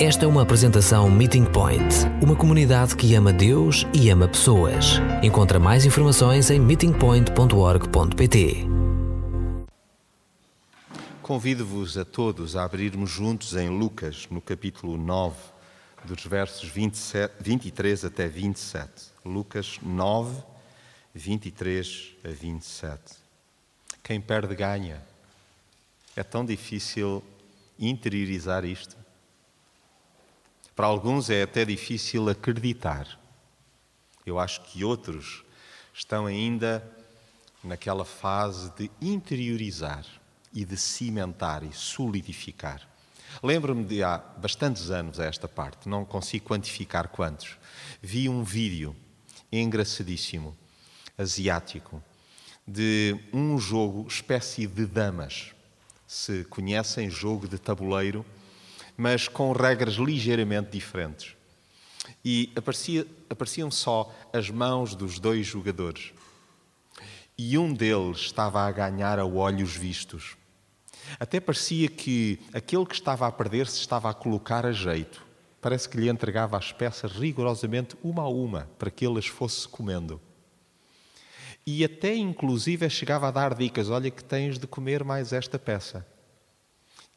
Esta é uma apresentação Meeting Point, uma comunidade que ama Deus e ama pessoas. Encontra mais informações em meetingpoint.org.pt. Convido-vos a todos a abrirmos juntos em Lucas, no capítulo 9, dos versos 27, 23 até 27. Lucas 9, 23 a 27. Quem perde ganha. É tão difícil interiorizar isto. Para alguns é até difícil acreditar. Eu acho que outros estão ainda naquela fase de interiorizar e de cimentar e solidificar. Lembro-me de há bastantes anos a esta parte, não consigo quantificar quantos. Vi um vídeo engraçadíssimo, asiático, de um jogo espécie de damas. Se conhecem, jogo de tabuleiro mas com regras ligeiramente diferentes. E aparecia, apareciam só as mãos dos dois jogadores. E um deles estava a ganhar a olhos vistos. Até parecia que aquele que estava a perder se estava a colocar a jeito. Parece que lhe entregava as peças rigorosamente uma a uma para que ele as fosse comendo. E até inclusive chegava a dar dicas: olha que tens de comer mais esta peça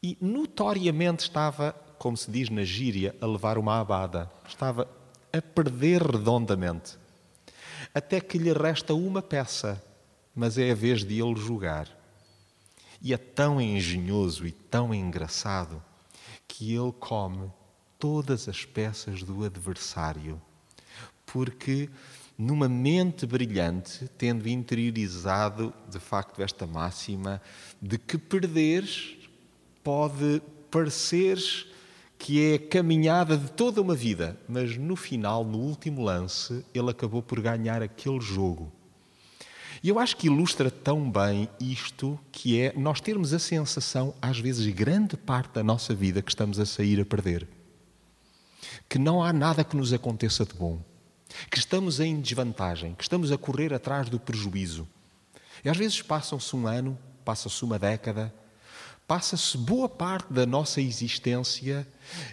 e notoriamente estava, como se diz na gíria, a levar uma abada. Estava a perder redondamente. Até que lhe resta uma peça, mas é a vez de ele jogar. E é tão engenhoso e tão engraçado que ele come todas as peças do adversário. Porque numa mente brilhante, tendo interiorizado de facto esta máxima de que perderes pode parecer que é a caminhada de toda uma vida, mas no final, no último lance, ele acabou por ganhar aquele jogo. E eu acho que ilustra tão bem isto que é nós termos a sensação, às vezes, grande parte da nossa vida que estamos a sair a perder. Que não há nada que nos aconteça de bom. Que estamos em desvantagem, que estamos a correr atrás do prejuízo. E às vezes passa-se um ano, passa-se uma década, passa-se boa parte da nossa existência,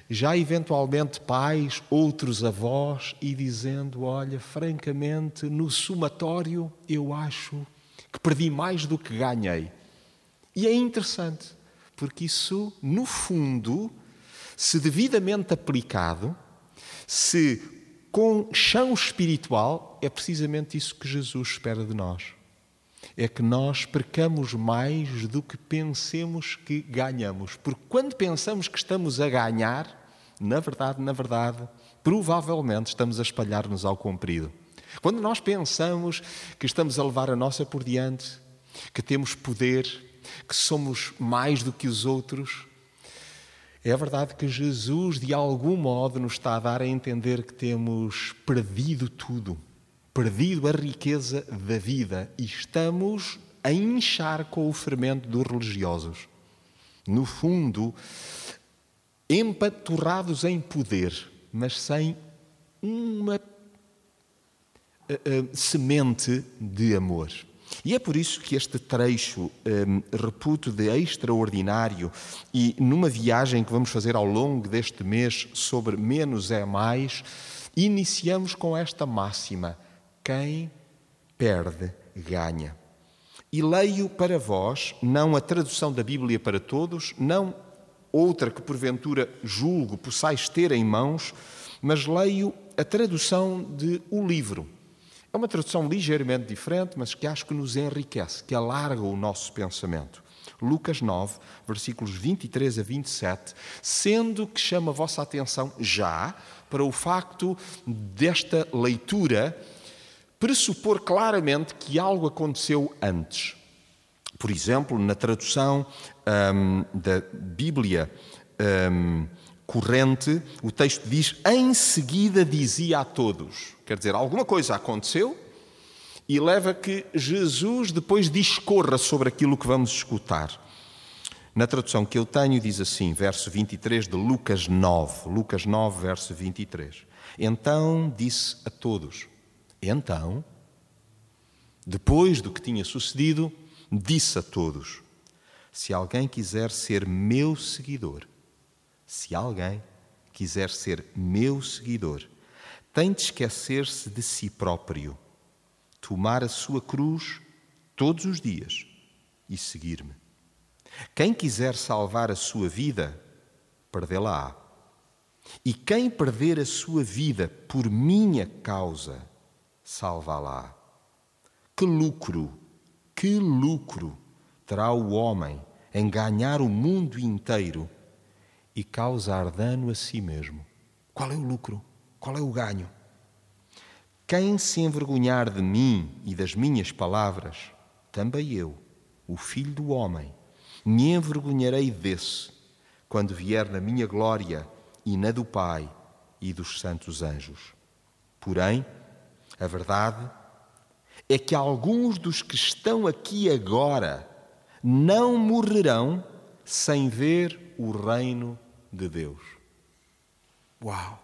já eventualmente pais, outros avós, e dizendo: Olha, francamente, no somatório eu acho que perdi mais do que ganhei. E é interessante, porque isso, no fundo, se devidamente aplicado, se com chão espiritual, é precisamente isso que Jesus espera de nós é que nós percamos mais do que pensemos que ganhamos. Porque quando pensamos que estamos a ganhar, na verdade, na verdade, provavelmente estamos a espalhar-nos ao comprido. Quando nós pensamos que estamos a levar a nossa por diante, que temos poder, que somos mais do que os outros, é verdade que Jesus, de algum modo, nos está a dar a entender que temos perdido tudo perdido a riqueza da vida e estamos a inchar com o fermento dos religiosos. No fundo, empaturrados em poder, mas sem uma uh, uh, semente de amor. E é por isso que este trecho um, reputo de extraordinário e numa viagem que vamos fazer ao longo deste mês sobre menos é mais, iniciamos com esta máxima quem perde, ganha. E leio para vós, não a tradução da Bíblia para todos, não outra que porventura julgo possais ter em mãos, mas leio a tradução de O Livro. É uma tradução ligeiramente diferente, mas que acho que nos enriquece, que alarga o nosso pensamento. Lucas 9, versículos 23 a 27, sendo que chama a vossa atenção já para o facto desta leitura pressupor claramente que algo aconteceu antes. Por exemplo, na tradução um, da Bíblia um, corrente, o texto diz: em seguida dizia a todos. Quer dizer, alguma coisa aconteceu e leva que Jesus depois discorra sobre aquilo que vamos escutar. Na tradução que eu tenho, diz assim, verso 23 de Lucas 9. Lucas 9, verso 23. Então disse a todos: então, depois do que tinha sucedido, disse a todos: Se alguém quiser ser meu seguidor, se alguém quiser ser meu seguidor, tem de esquecer-se de si próprio, tomar a sua cruz todos os dias e seguir-me. Quem quiser salvar a sua vida, perdê-la-á. E quem perder a sua vida por minha causa, salvá-la. Que lucro, que lucro terá o homem em ganhar o mundo inteiro e causar dano a si mesmo? Qual é o lucro? Qual é o ganho? Quem se envergonhar de mim e das minhas palavras, também eu, o Filho do Homem, me envergonharei desse, quando vier na minha glória e na do Pai e dos santos anjos. Porém, a verdade é que alguns dos que estão aqui agora não morrerão sem ver o reino de Deus. Uau!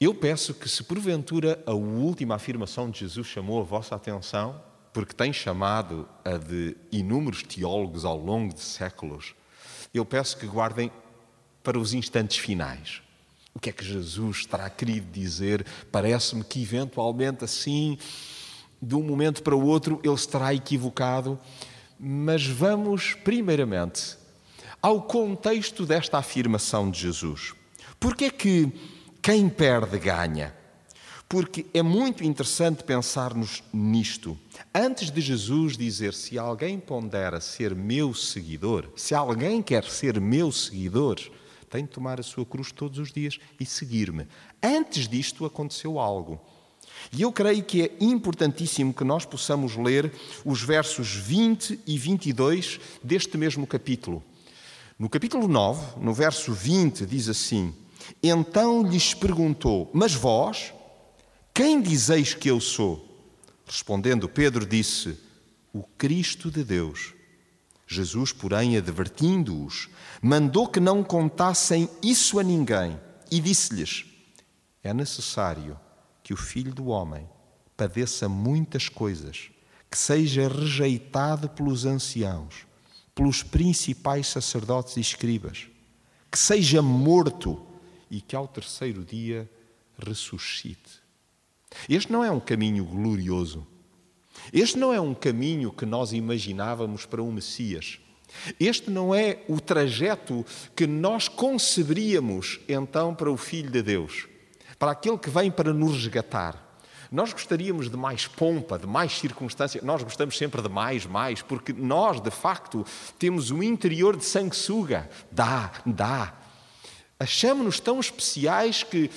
Eu peço que, se porventura a última afirmação de Jesus chamou a vossa atenção, porque tem chamado a de inúmeros teólogos ao longo de séculos, eu peço que guardem para os instantes finais. O que é que Jesus terá querido dizer? Parece-me que, eventualmente, assim, de um momento para o outro, ele estará equivocado. Mas vamos, primeiramente, ao contexto desta afirmação de Jesus. Porque é que quem perde ganha? Porque é muito interessante pensarmos nisto. Antes de Jesus dizer se alguém pondera ser meu seguidor, se alguém quer ser meu seguidor, tem de tomar a sua cruz todos os dias e seguir-me. Antes disto aconteceu algo. E eu creio que é importantíssimo que nós possamos ler os versos 20 e 22 deste mesmo capítulo. No capítulo 9, no verso 20, diz assim: Então lhes perguntou: Mas vós, quem dizeis que eu sou? Respondendo Pedro, disse: O Cristo de Deus. Jesus, porém, advertindo-os, mandou que não contassem isso a ninguém e disse-lhes: É necessário que o Filho do Homem padeça muitas coisas, que seja rejeitado pelos anciãos, pelos principais sacerdotes e escribas, que seja morto e que ao terceiro dia ressuscite. Este não é um caminho glorioso. Este não é um caminho que nós imaginávamos para um Messias. Este não é o trajeto que nós conceberíamos então para o Filho de Deus, para aquele que vem para nos resgatar. Nós gostaríamos de mais pompa, de mais circunstância, nós gostamos sempre de mais, mais, porque nós, de facto, temos um interior de sanguessuga. Dá, dá. Achamos-nos tão especiais que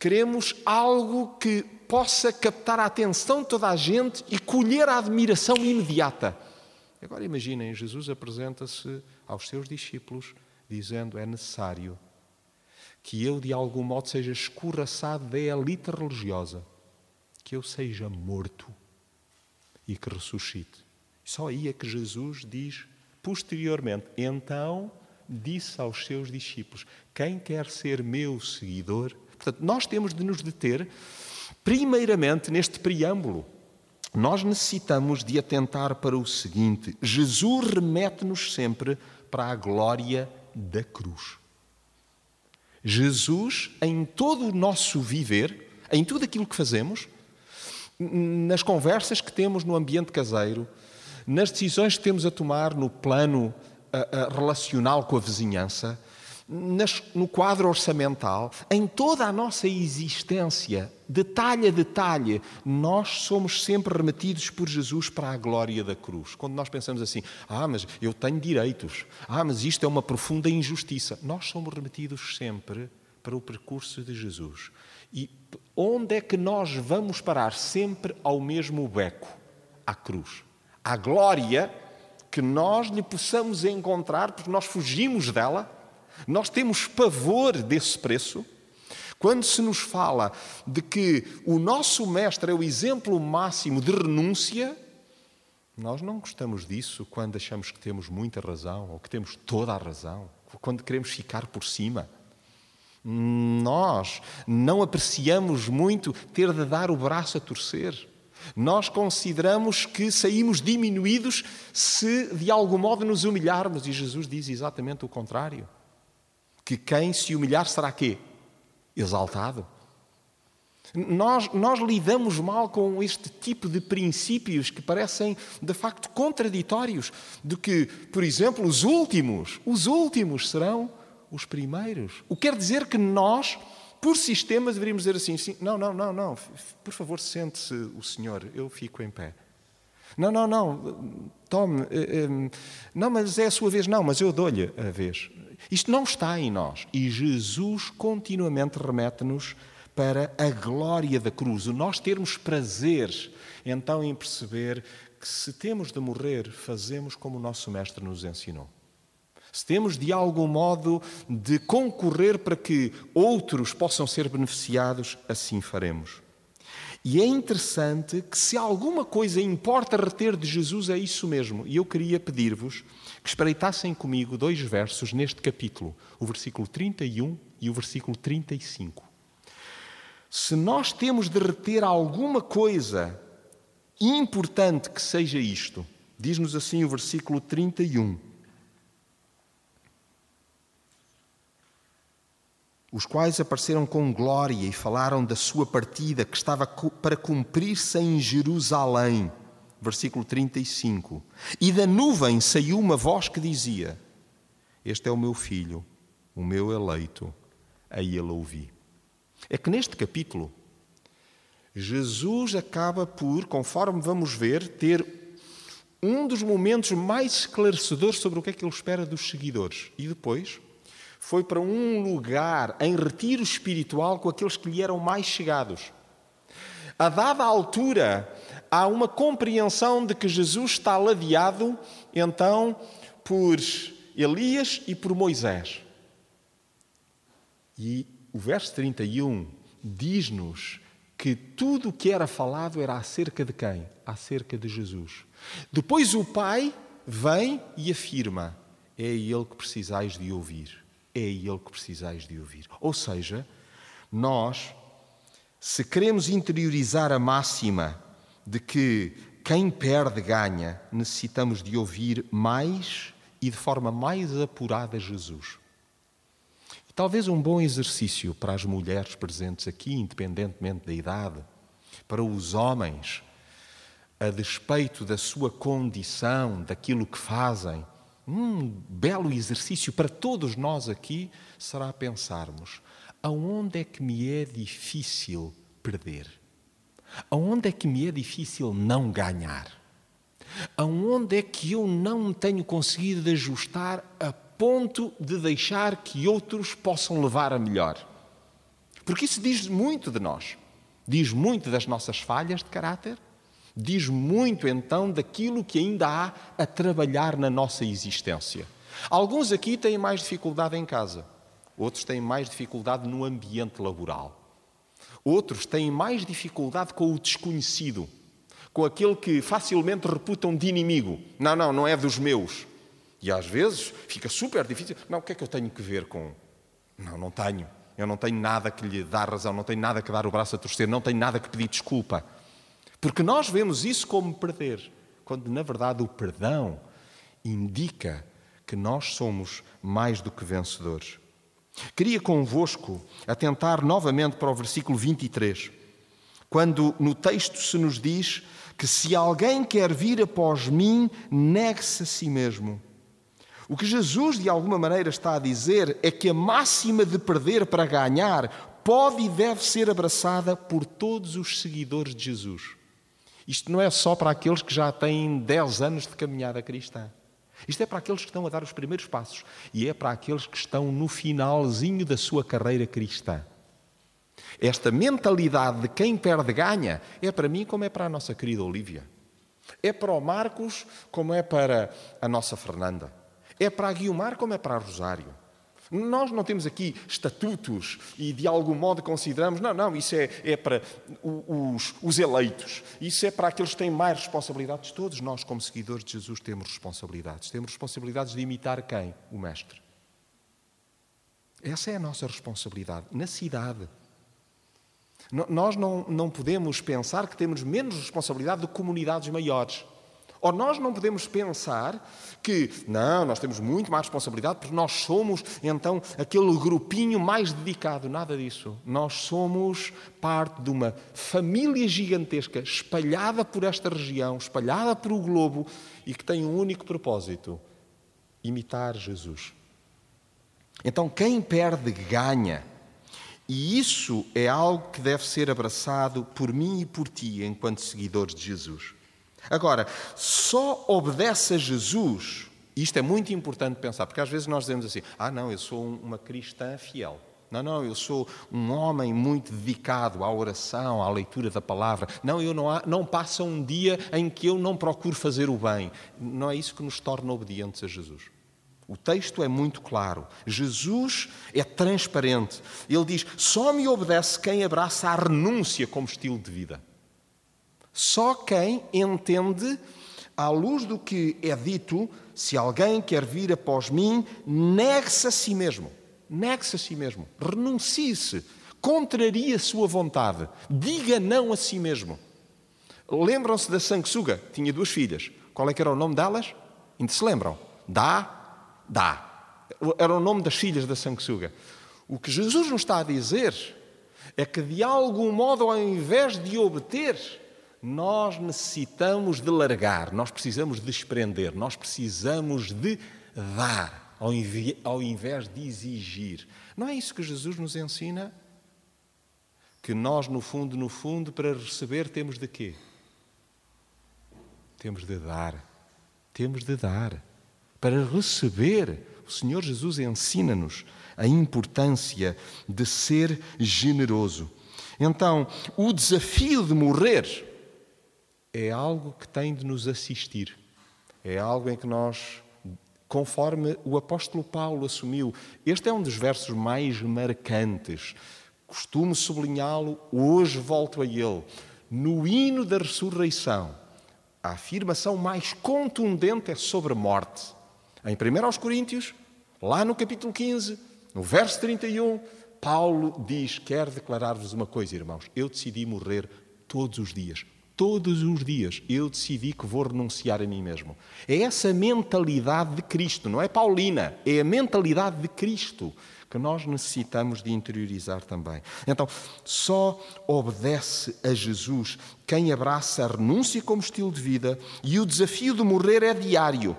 queremos algo que possa captar a atenção de toda a gente e colher a admiração imediata. Agora imaginem, Jesus apresenta-se aos seus discípulos dizendo: é necessário que eu de algum modo seja escorraçado da elite religiosa, que eu seja morto e que ressuscite. Só aí é que Jesus diz posteriormente: então disse aos seus discípulos: quem quer ser meu seguidor, portanto, nós temos de nos deter Primeiramente, neste preâmbulo, nós necessitamos de atentar para o seguinte: Jesus remete-nos sempre para a glória da cruz. Jesus, em todo o nosso viver, em tudo aquilo que fazemos, nas conversas que temos no ambiente caseiro, nas decisões que temos a tomar no plano relacional com a vizinhança, no quadro orçamental, em toda a nossa existência, detalhe a detalhe, nós somos sempre remetidos por Jesus para a glória da cruz. Quando nós pensamos assim, ah, mas eu tenho direitos, ah, mas isto é uma profunda injustiça, nós somos remetidos sempre para o percurso de Jesus. E onde é que nós vamos parar? Sempre ao mesmo beco, à cruz. À glória que nós lhe possamos encontrar, porque nós fugimos dela nós temos pavor desse preço. Quando se nos fala de que o nosso mestre é o exemplo máximo de renúncia, nós não gostamos disso quando achamos que temos muita razão ou que temos toda a razão, quando queremos ficar por cima. Nós não apreciamos muito ter de dar o braço a torcer. Nós consideramos que saímos diminuídos se de algum modo nos humilharmos, e Jesus diz exatamente o contrário. Que quem se humilhar será quê? Exaltado. Nós, nós lidamos mal com este tipo de princípios que parecem de facto contraditórios, de que, por exemplo, os últimos, os últimos serão os primeiros. O que quer dizer que nós, por sistema, deveríamos dizer assim: sim, não, não, não, não, por favor, sente-se o senhor, eu fico em pé. Não, não, não, tome, eh, eh, não, mas é a sua vez, não, mas eu dou-lhe a vez. Isto não está em nós e Jesus continuamente remete-nos para a glória da cruz, o nós termos prazer então em perceber que se temos de morrer, fazemos como o nosso Mestre nos ensinou. Se temos de algum modo de concorrer para que outros possam ser beneficiados, assim faremos. E é interessante que, se alguma coisa importa reter de Jesus, é isso mesmo. E eu queria pedir-vos que espreitassem comigo dois versos neste capítulo, o versículo 31 e o versículo 35. Se nós temos de reter alguma coisa importante que seja isto, diz-nos assim o versículo 31. Os quais apareceram com glória e falaram da sua partida que estava para cumprir-se em Jerusalém. Versículo 35. E da nuvem saiu uma voz que dizia: Este é o meu filho, o meu eleito, a ele ouvi é que neste capítulo, Jesus acaba por, conforme vamos ver, ter um dos momentos mais esclarecedores sobre o que é que ele espera dos seguidores. E depois foi para um lugar em retiro espiritual com aqueles que lhe eram mais chegados. A dada altura, há uma compreensão de que Jesus está ladeado, então, por Elias e por Moisés. E o verso 31 diz-nos que tudo o que era falado era acerca de quem? Acerca de Jesus. Depois o Pai vem e afirma: é Ele que precisais de ouvir. É Ele que precisais de ouvir. Ou seja, nós, se queremos interiorizar a máxima de que quem perde ganha, necessitamos de ouvir mais e de forma mais apurada Jesus. Talvez um bom exercício para as mulheres presentes aqui, independentemente da idade, para os homens, a despeito da sua condição, daquilo que fazem, um belo exercício para todos nós aqui será pensarmos: aonde é que me é difícil perder? Aonde é que me é difícil não ganhar? Aonde é que eu não tenho conseguido ajustar a ponto de deixar que outros possam levar a melhor. Porque isso diz muito de nós, diz muito das nossas falhas de caráter, diz muito então daquilo que ainda há a trabalhar na nossa existência. Alguns aqui têm mais dificuldade em casa, outros têm mais dificuldade no ambiente laboral. Outros têm mais dificuldade com o desconhecido, com aquele que facilmente reputam de inimigo. Não, não, não é dos meus. E às vezes fica super difícil. Não, o que é que eu tenho que ver com. Não, não tenho. Eu não tenho nada que lhe dar razão, não tenho nada que dar o braço a torcer, não tenho nada que pedir desculpa. Porque nós vemos isso como perder, quando na verdade o perdão indica que nós somos mais do que vencedores. Queria convosco atentar novamente para o versículo 23, quando no texto se nos diz que se alguém quer vir após mim, negue-se a si mesmo o que Jesus, de alguma maneira, está a dizer é que a máxima de perder para ganhar pode e deve ser abraçada por todos os seguidores de Jesus. Isto não é só para aqueles que já têm 10 anos de caminhada cristã. Isto é para aqueles que estão a dar os primeiros passos e é para aqueles que estão no finalzinho da sua carreira cristã. Esta mentalidade de quem perde ganha é para mim como é para a nossa querida Olívia. É para o Marcos como é para a nossa Fernanda. É para a Guiomar como é para a Rosário. Nós não temos aqui estatutos e de algum modo consideramos, não, não, isso é, é para os, os, eleitos, isso é para aqueles que têm mais responsabilidades. Todos nós, como seguidores de Jesus, temos responsabilidades. Temos responsabilidades de imitar quem? O Mestre. Essa é a nossa responsabilidade na cidade. Nós não, não podemos pensar que temos menos responsabilidade que comunidades maiores Ou nós não podemos pensar que, não, nós temos muito mais responsabilidade porque nós somos então aquele grupinho mais dedicado. Nada disso. Nós somos parte de uma família gigantesca espalhada por esta região, espalhada por o globo e que tem um único propósito: imitar Jesus. Então, quem perde, ganha. E isso é algo que deve ser abraçado por mim e por ti, enquanto seguidores de Jesus. Agora, só obedece a Jesus, isto é muito importante pensar, porque às vezes nós dizemos assim: ah, não, eu sou uma cristã fiel. Não, não, eu sou um homem muito dedicado à oração, à leitura da palavra. Não, eu não, há, não passa um dia em que eu não procuro fazer o bem. Não é isso que nos torna obedientes a Jesus. O texto é muito claro. Jesus é transparente. Ele diz: só me obedece quem abraça a renúncia como estilo de vida. Só quem entende, à luz do que é dito, se alguém quer vir após mim, negue-se a si mesmo. Negue-se a si mesmo. Renuncie-se. Contraria a sua vontade. Diga não a si mesmo. Lembram-se da sanguessuga? Tinha duas filhas. Qual é que era o nome delas? Ainda se lembram? Dá, dá. Era o nome das filhas da sanguessuga. O que Jesus nos está a dizer é que, de algum modo, ao invés de obter, nós necessitamos de largar, nós precisamos de desprender, nós precisamos de dar, ao invés de exigir. Não é isso que Jesus nos ensina? Que nós, no fundo, no fundo, para receber, temos de quê? Temos de dar. Temos de dar. Para receber, o Senhor Jesus ensina-nos a importância de ser generoso. Então, o desafio de morrer é algo que tem de nos assistir. É algo em que nós, conforme o apóstolo Paulo assumiu, este é um dos versos mais marcantes. Costumo sublinhá-lo, hoje volto a ele. No hino da ressurreição, a afirmação mais contundente é sobre a morte. Em 1 Coríntios, lá no capítulo 15, no verso 31, Paulo diz: Quero declarar-vos uma coisa, irmãos. Eu decidi morrer todos os dias, todos os dias eu decidi que vou renunciar a mim mesmo. É essa mentalidade de Cristo, não é Paulina, é a mentalidade de Cristo que nós necessitamos de interiorizar também. Então, só obedece a Jesus quem abraça a renúncia como estilo de vida e o desafio de morrer é diário.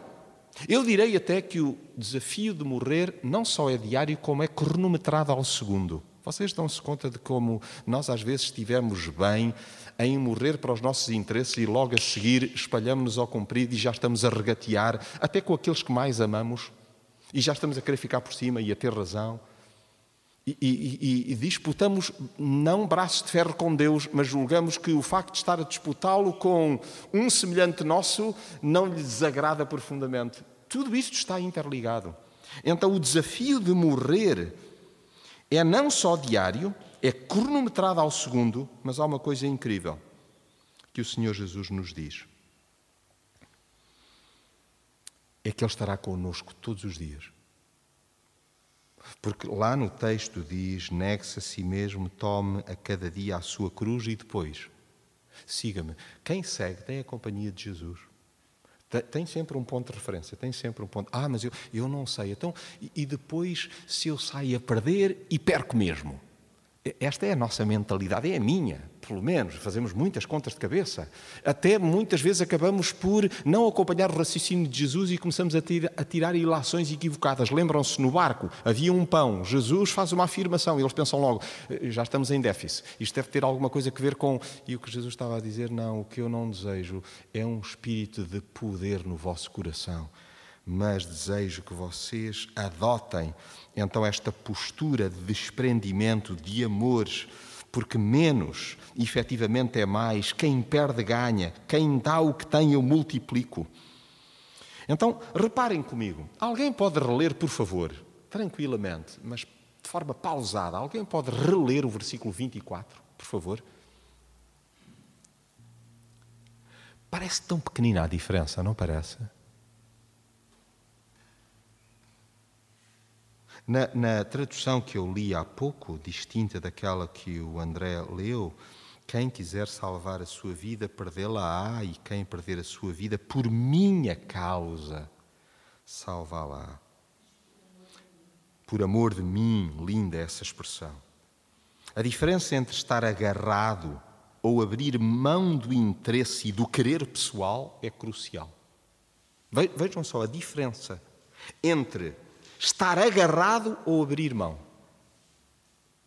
Eu direi até que o desafio de morrer não só é diário, como é cronometrado ao segundo. Vocês dão-se conta de como nós às vezes estivemos bem em morrer para os nossos interesses e logo a seguir espalhamos-nos ao comprido e já estamos a regatear, até com aqueles que mais amamos, e já estamos a querer ficar por cima e a ter razão. E, e, e, disputamos não braços de ferro com Deus, mas julgamos que o facto de estar a disputá-lo com um semelhante nosso não lhe desagrada profundamente. Tudo isto está interligado. Então, o desafio de morrer é não só diário, é cronometrada ao segundo, mas há uma coisa incrível que o Senhor Jesus nos diz. É que Ele estará connosco todos os dias. Porque lá no texto diz: negue-se a si mesmo, tome a cada dia a sua cruz e depois siga-me. Quem segue tem a companhia de Jesus. Tem sempre um ponto de referência, tem sempre um ponto. Ah, mas eu, eu não sei. Então, e depois, se eu saio a perder e perco mesmo? Esta é a nossa mentalidade, é a minha, pelo menos. Fazemos muitas contas de cabeça. Até muitas vezes acabamos por não acompanhar o raciocínio de Jesus e começamos a, tirar, a tirar ilações equivocadas. Lembram-se no barco, havia um pão. Jesus faz uma afirmação e eles pensam logo: eh, já estamos em déficit. Isto deve ter alguma coisa a ver com. E o que Jesus estava a dizer: não, o que eu não desejo é um espírito de poder no vosso coração mas desejo que vocês adotem então esta postura de desprendimento, de amores, porque menos efetivamente é mais, quem perde ganha, quem dá o que tem eu multiplico. Então, reparem comigo, alguém pode reler, por favor, tranquilamente, mas de forma pausada, alguém pode reler o versículo 24, por favor? Parece tão pequenina a diferença, não parece? Na, na, tradução que eu li há pouco, distinta daquela que o André leu, Quem quiser salvar a sua vida, perdê-la-á, e quem perder a sua vida por minha causa, salvá-la. Por amor de mim, linda essa expressão. A diferença entre estar agarrado ou abrir mão do interesse e do querer pessoal é crucial. Vejam só a diferença entre estar agarrado ou abrir mão.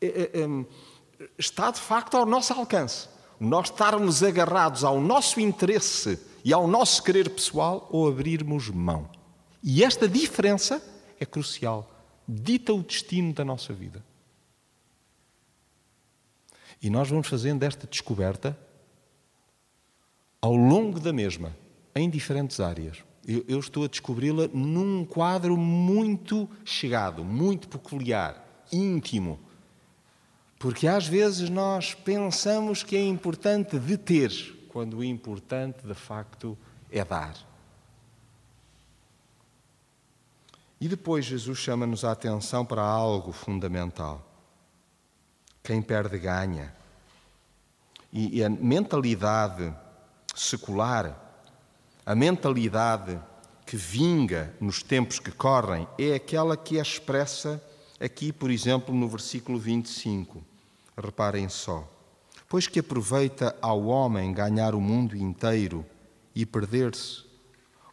É, é, é, está de facto ao nosso alcance. Nós estarmos agarrados ao nosso interesse e ao nosso querer pessoal ou abrirmos mão. E esta diferença é crucial. Dita o destino da nossa vida. E nós vamos fazendo esta descoberta ao longo da mesma, em diferentes áreas. Eu, eu estou a descobri-la num quadro muito chegado, muito peculiar, íntimo. Porque às vezes nós pensamos que é importante deter, quando o importante de facto é dar. E depois Jesus chama-nos a atenção para algo fundamental. Quem perde ganha. E a mentalidade secular, a mentalidade que vinga nos tempos que correm, é aquela que é expressa aqui, por exemplo, no versículo 25. Reparem só. Pois que aproveita ao homem ganhar o mundo inteiro e perder-se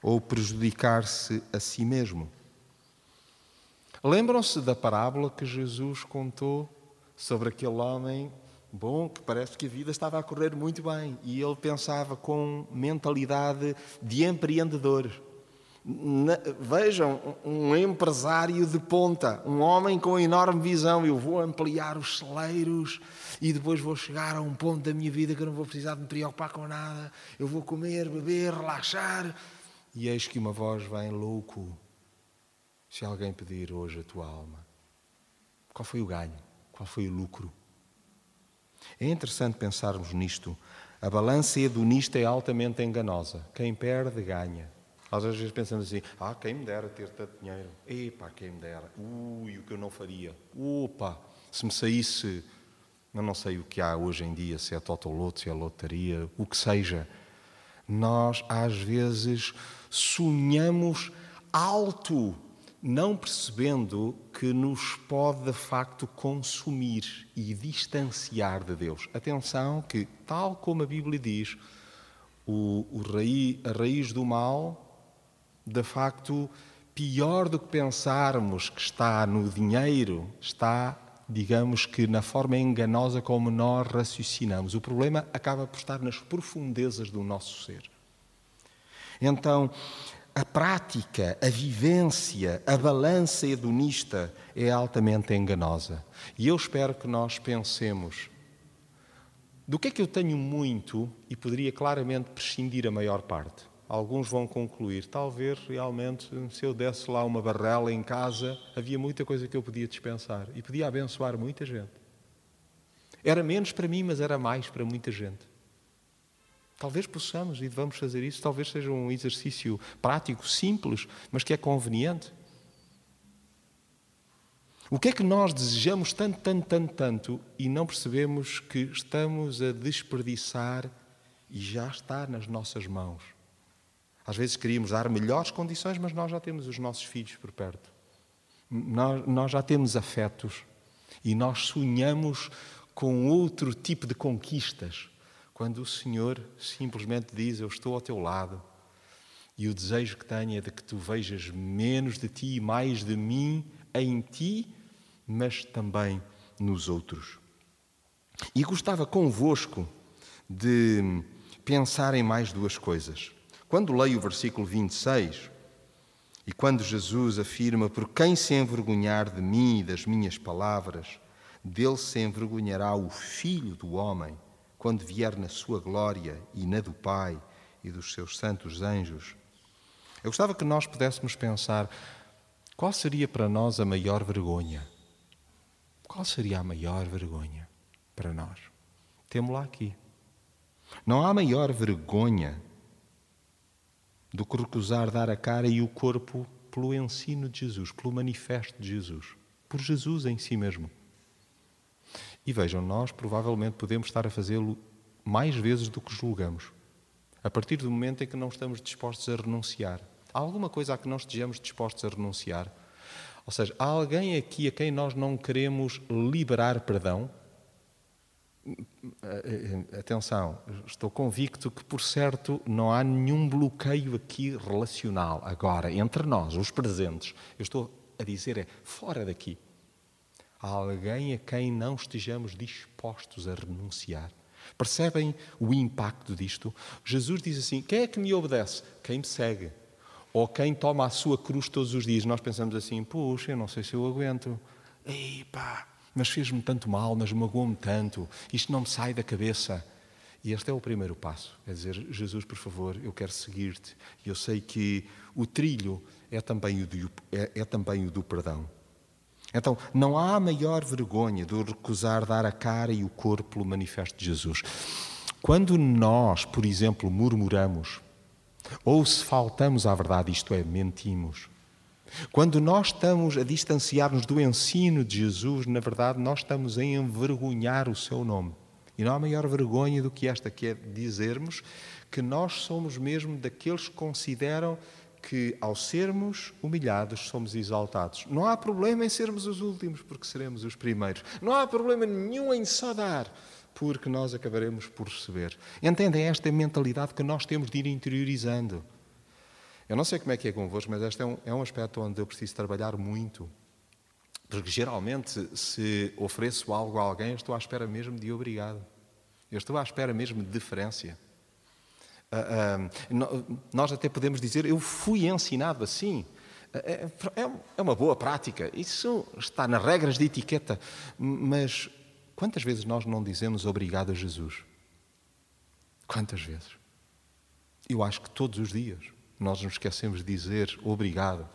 ou prejudicar-se a si mesmo. Lembram-se da parábola que Jesus contou sobre aquele homem bom que parece que a vida estava a correr muito bem e ele pensava com mentalidade de empreendedor. Vejam, um empresário de ponta, um homem com enorme visão. Eu vou ampliar os celeiros e depois vou chegar a um ponto da minha vida que eu não vou precisar de me preocupar com nada. Eu vou comer, beber, relaxar. E eis que uma voz vem louco se alguém pedir hoje a tua alma, qual foi o ganho? Qual foi o lucro? É interessante pensarmos nisto. A balança hedonista é altamente enganosa. Quem perde, ganha. Às vezes pensamos assim: ah, quem me dera ter tanto dinheiro. Epá, quem me dera. Ui, o que eu não faria. Opa, se me saísse, eu não sei o que há hoje em dia, se é totoloto, se é lotaria, o que seja. Nós, às vezes, sonhamos alto não percebendo que nos pode de facto consumir e distanciar de Deus. Atenção que, tal como a Bíblia diz, o, o raiz, a raiz do mal, de facto, pior do que pensarmos que está no dinheiro, está, digamos que, na forma enganosa como nós raciocinamos. O problema acaba por estar nas profundezas do nosso ser. Então, a prática, a vivência, a balança hedonista é altamente enganosa. E eu espero que nós pensemos do que é que eu tenho muito e poderia claramente prescindir a maior parte. Alguns vão concluir, talvez realmente se eu desse lá uma barrela em casa, havia muita coisa que eu podia dispensar e podia abençoar muita gente. Era menos para mim, mas era mais para muita gente. Talvez possamos e devamos fazer isso, talvez seja um exercício prático, simples, mas que é conveniente. O que é que nós desejamos tanto, tanto, tanto, tanto e não percebemos que estamos a desperdiçar e já está nas nossas mãos? Às vezes queríamos dar melhores condições, mas nós já temos os nossos filhos por perto. Nós, nós já temos afetos e nós sonhamos com outro tipo de conquistas quando o Senhor simplesmente diz: Eu estou ao teu lado, e o desejo que tenho é de que tu vejas menos de ti e mais de mim em ti, mas também nos outros. E gostava convosco de pensar em mais duas coisas. Quando leio o versículo 26, e quando Jesus afirma: Por quem se envergonhar de mim e das minhas palavras, dele se envergonhará o Filho do Homem quando vier na sua glória e na do Pai e dos seus santos anjos. Eu gostava que nós pudéssemos pensar qual seria para nós a maior vergonha. Qual seria a maior vergonha para nós? Temos-la aqui. Não há maior vergonha do que recusar dar a cara e o corpo pelo ensino de Jesus, pelo manifesto de Jesus, por Jesus em si mesmo. E vejam, nós provavelmente podemos estar a fazê-lo mais vezes do que julgamos. A partir do momento em que não estamos dispostos a renunciar. Há alguma coisa a que não estejamos dispostos a renunciar? Ou seja, há alguém aqui a quem nós não queremos liberar perdão? Atenção, estou convicto que, por certo, não há nenhum bloqueio aqui relacional agora, entre nós, os presentes. Eu estou a dizer é fora daqui. Há alguém a quem não estejamos dispostos a renunciar. Percebem o impacto disto? Jesus diz assim: quem é que me obedece? Quem me segue. Ou quem toma a sua cruz todos os dias. Nós pensamos assim: puxa, eu não sei se eu aguento. Ei, pá, mas fez-me tanto mal, mas magoou-me tanto. Isto não me sai da cabeça. E este é o primeiro passo. É dizer: Jesus, por favor, eu quero seguir-te. E eu sei que o trilho é também o, do, é, é também o do perdão. Então, não há maior vergonha do recusar dar a cara e o corpo pelo manifesto de Jesus. Quando nós, por exemplo, murmuramos, ou se faltamos à verdade, isto é, mentimos, quando nós estamos a distanciar-nos do ensino de Jesus, na verdade, nós estamos a envergonhar o seu nome. E não há maior vergonha do que esta, que é dizermos que nós somos mesmo daqueles que consideram que, ao sermos humilhados, somos exaltados. Não há problema em sermos os últimos, porque seremos os primeiros. Não há problema nenhum em só dar, porque nós acabaremos por receber. Entendem esta mentalidade que nós temos de ir interiorizando. Eu não sei como é que é convosco, mas este é um, é um aspecto onde eu preciso trabalhar muito. Porque geralmente, se ofereço algo a alguém, estou à espera mesmo de obrigado. Eu estou à espera mesmo de deferência. Uh, nós até podemos dizer, eu fui ensinado assim. É, é, é uma boa prática, isso está nas regras de etiqueta. Mas quantas vezes nós não dizemos obrigado a Jesus? Quantas vezes? Eu acho que todos os dias nós nos esquecemos de dizer obrigado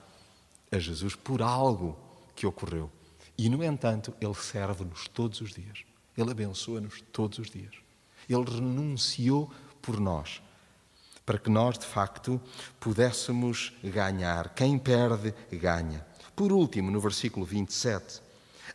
a Jesus por algo que ocorreu. E, no entanto, Ele serve-nos todos os dias. Ele abençoa-nos todos os dias. Ele renunciou por nós para que nós, de facto, pudéssemos ganhar. Quem perde, ganha. Por último, no versículo 27,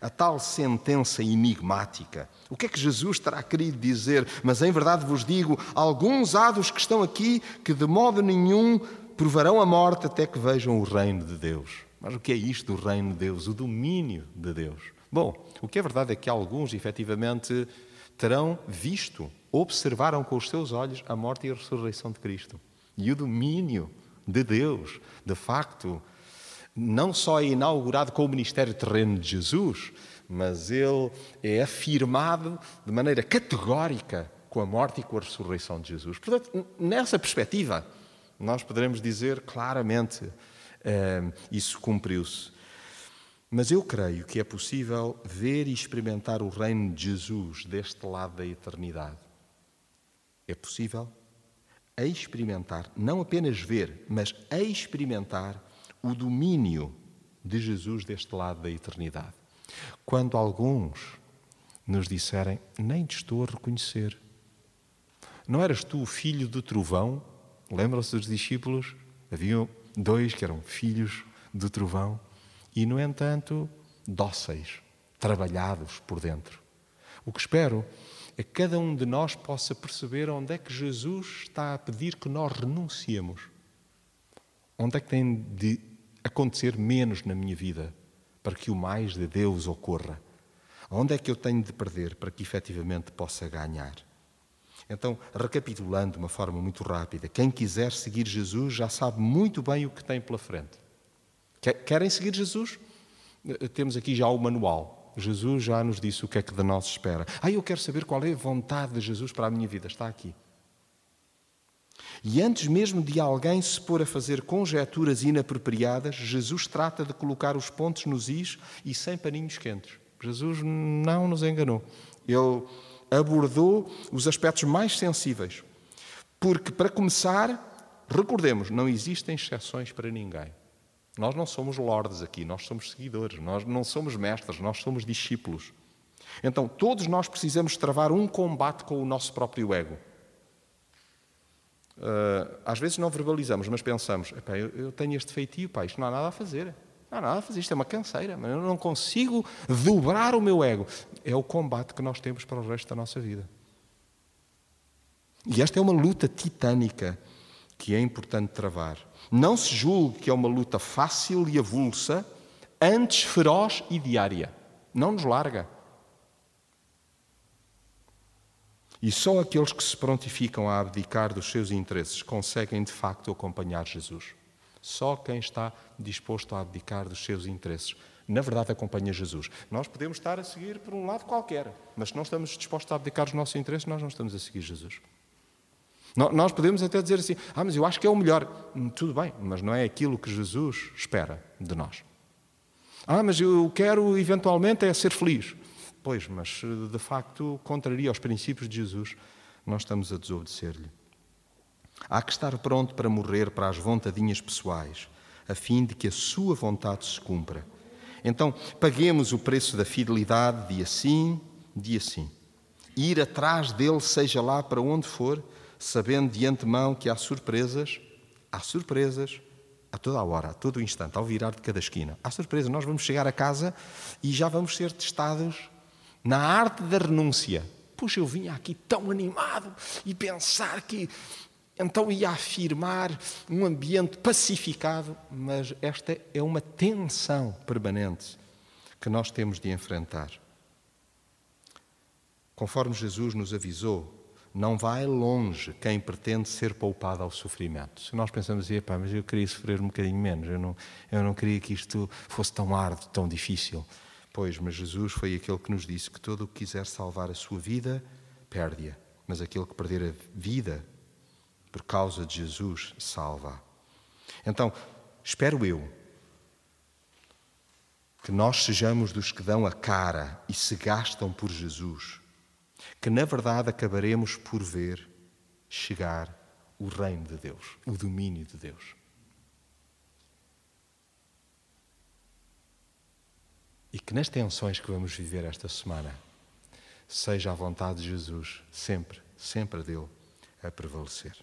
a tal sentença enigmática. O que é que Jesus terá querido dizer? Mas em verdade vos digo: alguns há dos que estão aqui que de modo nenhum provarão a morte até que vejam o reino de Deus. Mas o que é isto do reino de Deus? O domínio de Deus. Bom, o que é verdade é que alguns, efetivamente, terão visto observaram com os seus olhos a morte e a ressurreição de Cristo. E o domínio de Deus, de facto, não só é inaugurado com o ministério terreno de Jesus, mas ele é afirmado de maneira categórica com a morte e com a ressurreição de Jesus. Portanto, nessa perspectiva, nós poderemos dizer claramente eh, isso cumpriu-se. Mas eu creio que é possível ver e experimentar o reino de Jesus deste lado da eternidade. É possível experimentar, não apenas ver, mas experimentar o domínio de Jesus deste lado da eternidade. Quando alguns nos disserem, nem te estou a reconhecer. Não eras tu o filho do trovão? Lembram-se dos discípulos? Haviam dois que eram filhos do trovão e, no entanto, dóceis, trabalhados por dentro. O que espero que cada um de nós possa perceber onde é que Jesus está a pedir que nós renunciemos. Onde é que tem de acontecer menos na minha vida para que o mais de Deus ocorra? Onde é que eu tenho de perder para que efetivamente possa ganhar? Então, recapitulando de uma forma muito rápida, quem quiser seguir Jesus já sabe muito bem o que tem pela frente. Querem seguir Jesus? Temos aqui já o manual. Jesus já nos disse o que é que de nós espera. Ah, eu quero saber qual é a vontade de Jesus para a minha vida. Está aqui. E antes mesmo de alguém se pôr a fazer conjecturas inapropriadas, Jesus trata de colocar os pontos nos is e sem paninhos quentes. Jesus não nos enganou. Ele abordou os aspectos mais sensíveis. Porque, para começar, recordemos, não existem exceções para ninguém. Nós não somos lordes aqui, nós somos seguidores, nós não somos mestres, nós somos discípulos. Então, todos nós precisamos travar um combate com o nosso próprio ego. Uh, às vezes não verbalizamos, mas pensamos: eu tenho este feitio, pá, isto não há nada a fazer. Não há nada a fazer, isto é uma canseira, mas eu não consigo dobrar o meu ego. É o combate que nós temos para o resto da nossa vida. E esta é uma luta titânica que é importante travar. Não se julgue que é uma luta fácil e avulsa, antes feroz e diária. Não nos larga. E só aqueles que se prontificam a abdicar dos seus interesses conseguem de facto acompanhar Jesus. Só quem está disposto a abdicar dos seus interesses, na verdade, acompanha Jesus. Nós podemos estar a seguir por um lado qualquer, mas se não estamos dispostos a abdicar dos nossos interesses, nós não estamos a seguir Jesus. Nós podemos até dizer assim: ah, mas eu acho que é o melhor. Hum, tudo bem, mas não é aquilo que Jesus espera de nós. Ah, mas eu quero eventualmente é ser feliz. Pois, mas de facto contraria aos princípios de Jesus, nós estamos a desobedecer-lhe. Há que estar pronto para morrer para as vontadinhas pessoais, a fim de que a sua vontade se cumpra. Então, paguemos o preço da fidelidade dia sim, dia sim. Ir atrás dele, seja lá para onde for, sabendo de antemão que há surpresas, há surpresas a toda a hora, a todo o instante, ao virar de cada esquina. Há surpresa, nós vamos chegar a casa e já vamos ser testados na arte da renúncia. Puxa, eu vinha aqui tão animado e pensar que então ia afirmar um ambiente pacificado, mas esta é uma tensão permanente que nós temos de enfrentar. Conforme Jesus nos avisou, não vai longe quem pretende ser poupado ao sofrimento. Se nós pensamos assim, mas eu queria sofrer um bocadinho menos, eu não, eu não queria que isto fosse tão árduo, tão difícil. Pois, mas Jesus foi aquele que nos disse que todo o que quiser salvar a sua vida, perde-a. Mas aquele que perder a vida por causa de Jesus, salva. Então, espero eu que nós sejamos dos que dão a cara e se gastam por Jesus, que na verdade acabaremos por ver chegar o reino de Deus, o domínio de Deus. E que nas tensões que vamos viver esta semana, seja a vontade de Jesus, sempre, sempre a dele, a prevalecer.